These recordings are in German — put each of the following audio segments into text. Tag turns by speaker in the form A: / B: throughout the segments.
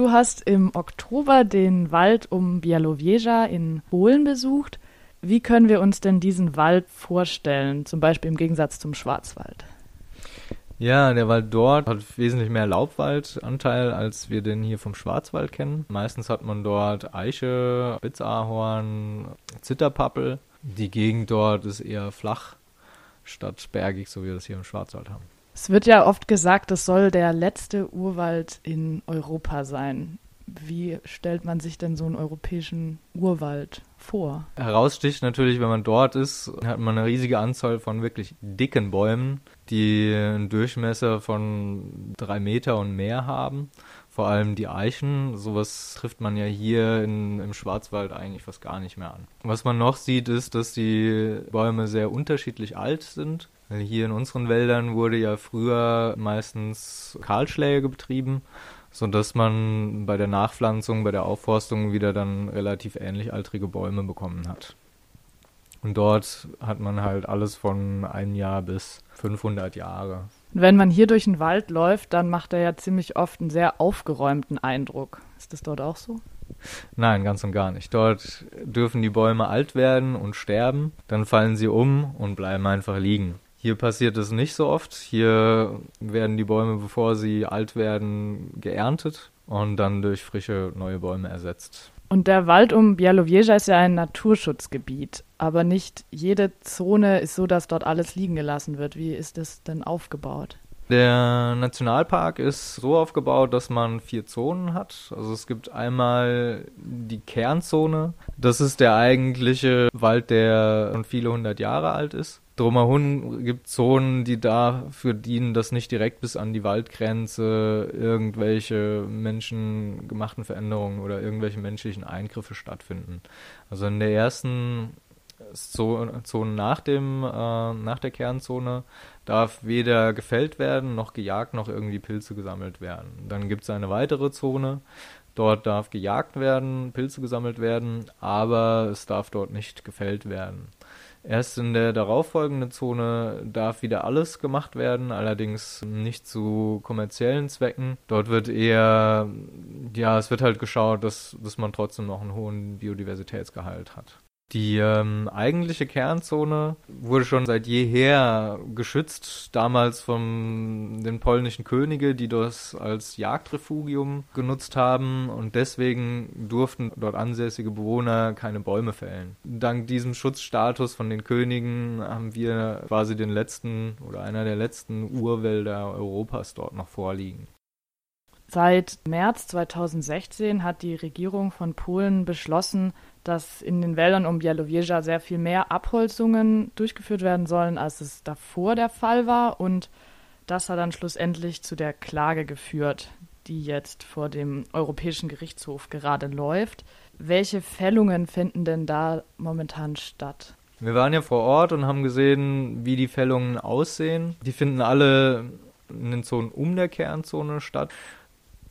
A: Du hast im Oktober den Wald um Białowieża in Polen besucht. Wie können wir uns denn diesen Wald vorstellen, zum Beispiel im Gegensatz zum Schwarzwald?
B: Ja, der Wald dort hat wesentlich mehr Laubwaldanteil, als wir den hier vom Schwarzwald kennen. Meistens hat man dort Eiche, Spitzahorn, Zitterpappel. Die Gegend dort ist eher flach statt bergig, so wie wir das hier im Schwarzwald haben.
A: Es wird ja oft gesagt, es soll der letzte Urwald in Europa sein. Wie stellt man sich denn so einen europäischen Urwald vor?
B: Heraussticht natürlich, wenn man dort ist, hat man eine riesige Anzahl von wirklich dicken Bäumen, die einen Durchmesser von drei Meter und mehr haben. Vor allem die Eichen, sowas trifft man ja hier in, im Schwarzwald eigentlich fast gar nicht mehr an. Was man noch sieht, ist, dass die Bäume sehr unterschiedlich alt sind. Hier in unseren Wäldern wurde ja früher meistens Kahlschläge betrieben so dass man bei der Nachpflanzung, bei der Aufforstung wieder dann relativ ähnlich altrige Bäume bekommen hat. Und dort hat man halt alles von ein Jahr bis 500 Jahre.
A: Und wenn man hier durch den Wald läuft, dann macht er ja ziemlich oft einen sehr aufgeräumten Eindruck. Ist das dort auch so?
B: Nein, ganz und gar nicht. Dort dürfen die Bäume alt werden und sterben, dann fallen sie um und bleiben einfach liegen. Hier passiert es nicht so oft. Hier werden die Bäume, bevor sie alt werden, geerntet und dann durch frische neue Bäume ersetzt.
A: Und der Wald um Białowieża ist ja ein Naturschutzgebiet, aber nicht jede Zone ist so, dass dort alles liegen gelassen wird. Wie ist das denn aufgebaut?
B: Der Nationalpark ist so aufgebaut, dass man vier Zonen hat. Also es gibt einmal die Kernzone. Das ist der eigentliche Wald, der schon viele hundert Jahre alt ist. Drumherum gibt Zonen, die dafür dienen, dass nicht direkt bis an die Waldgrenze irgendwelche menschengemachten Veränderungen oder irgendwelche menschlichen Eingriffe stattfinden. Also in der ersten Zone nach dem äh, nach der Kernzone darf weder gefällt werden noch gejagt noch irgendwie Pilze gesammelt werden. Dann gibt es eine weitere Zone, dort darf gejagt werden, Pilze gesammelt werden, aber es darf dort nicht gefällt werden. Erst in der darauffolgenden Zone darf wieder alles gemacht werden, allerdings nicht zu kommerziellen Zwecken. Dort wird eher, ja, es wird halt geschaut, dass, dass man trotzdem noch einen hohen Biodiversitätsgehalt hat. Die ähm, eigentliche Kernzone wurde schon seit jeher geschützt, damals von den polnischen Könige, die das als Jagdrefugium genutzt haben und deswegen durften dort ansässige Bewohner keine Bäume fällen. Dank diesem Schutzstatus von den Königen haben wir quasi den letzten oder einer der letzten Urwälder Europas dort noch vorliegen.
A: Seit März 2016 hat die Regierung von Polen beschlossen, dass in den Wäldern um Białowieża sehr viel mehr Abholzungen durchgeführt werden sollen, als es davor der Fall war. Und das hat dann schlussendlich zu der Klage geführt, die jetzt vor dem Europäischen Gerichtshof gerade läuft. Welche Fällungen finden denn da momentan statt?
B: Wir waren ja vor Ort und haben gesehen, wie die Fällungen aussehen. Die finden alle in den Zonen um der Kernzone statt.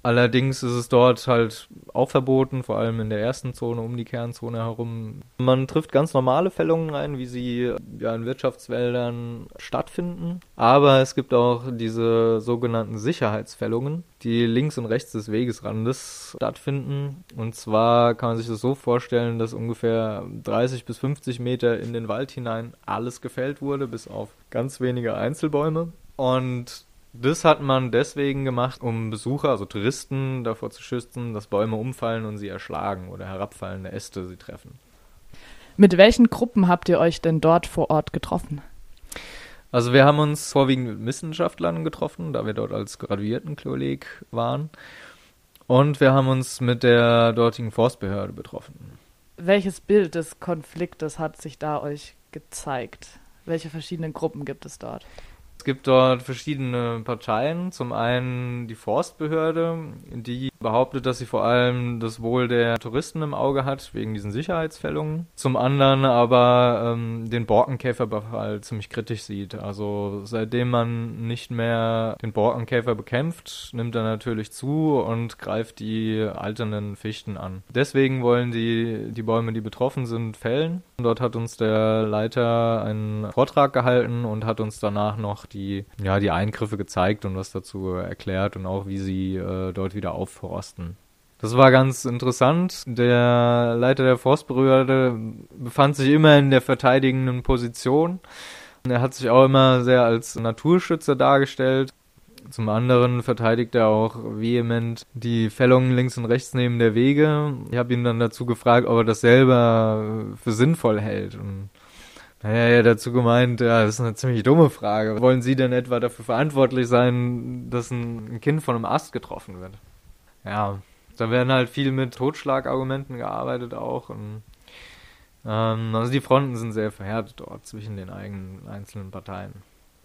B: Allerdings ist es dort halt auch verboten, vor allem in der ersten Zone um die Kernzone herum. Man trifft ganz normale Fällungen ein, wie sie ja in Wirtschaftswäldern stattfinden. Aber es gibt auch diese sogenannten Sicherheitsfällungen, die links und rechts des Wegesrandes stattfinden. Und zwar kann man sich das so vorstellen, dass ungefähr 30 bis 50 Meter in den Wald hinein alles gefällt wurde, bis auf ganz wenige Einzelbäume. Und das hat man deswegen gemacht, um Besucher, also Touristen, davor zu schützen, dass Bäume umfallen und sie erschlagen oder herabfallende Äste sie treffen.
A: Mit welchen Gruppen habt ihr euch denn dort vor Ort getroffen?
B: Also wir haben uns vorwiegend mit Wissenschaftlern getroffen, da wir dort als Graduiertenkolleg waren. Und wir haben uns mit der dortigen Forstbehörde betroffen.
A: Welches Bild des Konfliktes hat sich da euch gezeigt? Welche verschiedenen Gruppen gibt es dort?
B: Es gibt dort verschiedene Parteien. Zum einen die Forstbehörde, die behauptet, dass sie vor allem das Wohl der Touristen im Auge hat, wegen diesen Sicherheitsfällungen. Zum anderen aber ähm, den Borkenkäferbefall ziemlich kritisch sieht. Also seitdem man nicht mehr den Borkenkäfer bekämpft, nimmt er natürlich zu und greift die alternden Fichten an. Deswegen wollen die die Bäume, die betroffen sind, fällen. Dort hat uns der Leiter einen Vortrag gehalten und hat uns danach noch die, ja, die Eingriffe gezeigt und was dazu erklärt und auch wie sie äh, dort wieder aufforsten. Das war ganz interessant. Der Leiter der Forstbehörde befand sich immer in der verteidigenden Position. Er hat sich auch immer sehr als Naturschützer dargestellt. Zum anderen verteidigt er auch vehement die Fällungen links und rechts neben der Wege. Ich habe ihn dann dazu gefragt, ob er das selber für sinnvoll hält. Und er hat dazu gemeint, ja, das ist eine ziemlich dumme Frage. Wollen Sie denn etwa dafür verantwortlich sein, dass ein Kind von einem Ast getroffen wird? Ja, da werden halt viel mit Totschlagargumenten gearbeitet auch. Und, ähm, also die Fronten sind sehr verhärtet dort zwischen den eigenen einzelnen Parteien.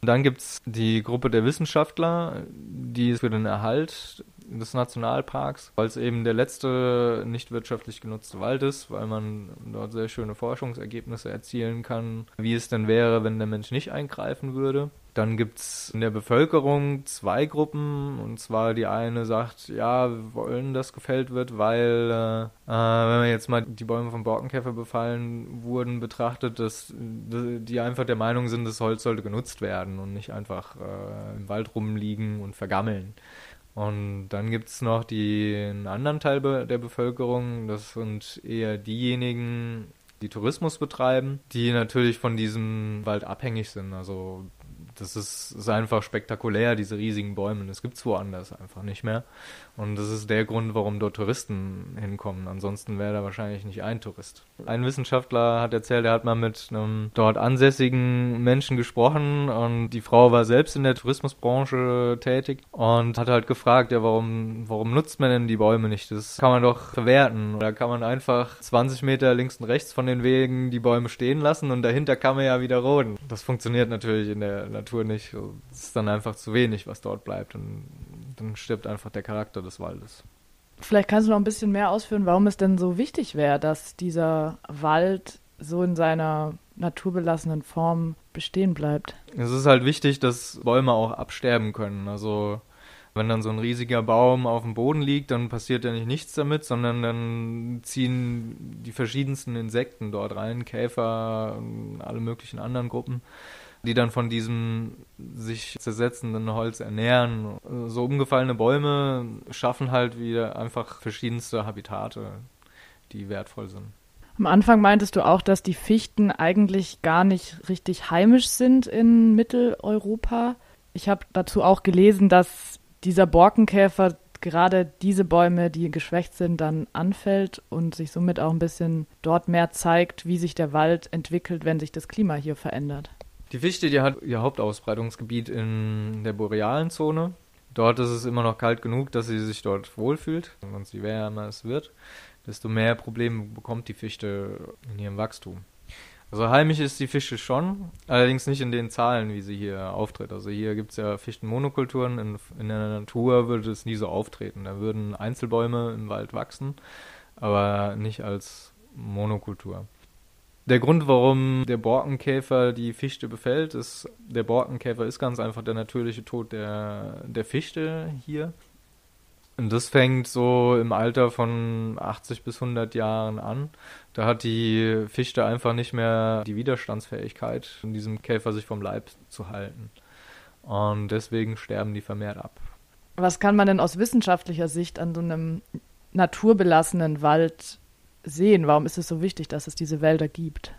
B: Und dann gibt's die Gruppe der Wissenschaftler, die für den Erhalt des Nationalparks, weil es eben der letzte nicht wirtschaftlich genutzte Wald ist, weil man dort sehr schöne Forschungsergebnisse erzielen kann, wie es denn wäre, wenn der Mensch nicht eingreifen würde. Dann gibt's in der Bevölkerung zwei Gruppen, und zwar die eine sagt, ja, wir wollen, dass gefällt wird, weil, äh, äh wenn man jetzt mal die Bäume vom Borkenkäfer befallen wurden, betrachtet, dass die einfach der Meinung sind, das Holz sollte genutzt werden und nicht einfach äh, im Wald rumliegen und vergammeln. Und dann gibt es noch den anderen Teil der Bevölkerung, das sind eher diejenigen, die Tourismus betreiben, die natürlich von diesem Wald abhängig sind. Also das ist, ist einfach spektakulär, diese riesigen Bäume. Das gibt es woanders einfach nicht mehr. Und das ist der Grund, warum dort Touristen hinkommen. Ansonsten wäre da wahrscheinlich nicht ein Tourist. Ein Wissenschaftler hat erzählt, er hat mal mit einem dort ansässigen Menschen gesprochen und die Frau war selbst in der Tourismusbranche tätig und hat halt gefragt, ja, warum, warum nutzt man denn die Bäume nicht? Das kann man doch verwerten. Da kann man einfach 20 Meter links und rechts von den Wegen die Bäume stehen lassen und dahinter kann man ja wieder roden. Das funktioniert natürlich in der Natur nicht. Es ist dann einfach zu wenig, was dort bleibt und dann stirbt einfach der Charakter des Waldes.
A: Vielleicht kannst du noch ein bisschen mehr ausführen, warum es denn so wichtig wäre, dass dieser Wald so in seiner naturbelassenen Form bestehen bleibt.
B: Es ist halt wichtig, dass Bäume auch absterben können. Also wenn dann so ein riesiger Baum auf dem Boden liegt, dann passiert ja nicht nichts damit, sondern dann ziehen die verschiedensten Insekten dort rein, Käfer, alle möglichen anderen Gruppen die dann von diesem sich zersetzenden Holz ernähren. So umgefallene Bäume schaffen halt wieder einfach verschiedenste Habitate, die wertvoll sind.
A: Am Anfang meintest du auch, dass die Fichten eigentlich gar nicht richtig heimisch sind in Mitteleuropa. Ich habe dazu auch gelesen, dass dieser Borkenkäfer gerade diese Bäume, die geschwächt sind, dann anfällt und sich somit auch ein bisschen dort mehr zeigt, wie sich der Wald entwickelt, wenn sich das Klima hier verändert.
B: Die Fichte, die hat ihr Hauptausbreitungsgebiet in der borealen Zone. Dort ist es immer noch kalt genug, dass sie sich dort wohlfühlt. Und je wärmer es wird, desto mehr Probleme bekommt die Fichte in ihrem Wachstum. Also heimisch ist die Fichte schon, allerdings nicht in den Zahlen, wie sie hier auftritt. Also hier gibt es ja Fichtenmonokulturen, in, in der Natur würde es nie so auftreten. Da würden Einzelbäume im Wald wachsen, aber nicht als Monokultur. Der Grund, warum der Borkenkäfer die Fichte befällt, ist, der Borkenkäfer ist ganz einfach der natürliche Tod der, der Fichte hier. Und das fängt so im Alter von 80 bis 100 Jahren an. Da hat die Fichte einfach nicht mehr die Widerstandsfähigkeit, in diesem Käfer sich vom Leib zu halten. Und deswegen sterben die vermehrt ab.
A: Was kann man denn aus wissenschaftlicher Sicht an so einem naturbelassenen Wald sehen? Warum ist es so wichtig, dass es diese Wälder gibt?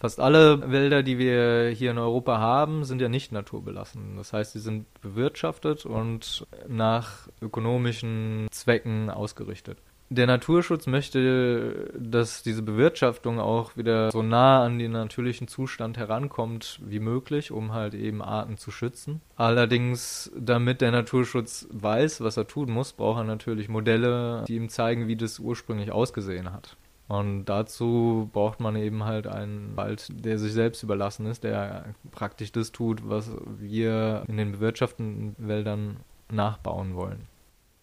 B: Fast alle Wälder, die wir hier in Europa haben, sind ja nicht naturbelassen. Das heißt, sie sind bewirtschaftet und nach ökonomischen Zwecken ausgerichtet. Der Naturschutz möchte, dass diese Bewirtschaftung auch wieder so nah an den natürlichen Zustand herankommt wie möglich, um halt eben Arten zu schützen. Allerdings, damit der Naturschutz weiß, was er tun muss, braucht er natürlich Modelle, die ihm zeigen, wie das ursprünglich ausgesehen hat. Und dazu braucht man eben halt einen Wald, der sich selbst überlassen ist, der praktisch das tut, was wir in den bewirtschafteten Wäldern nachbauen wollen.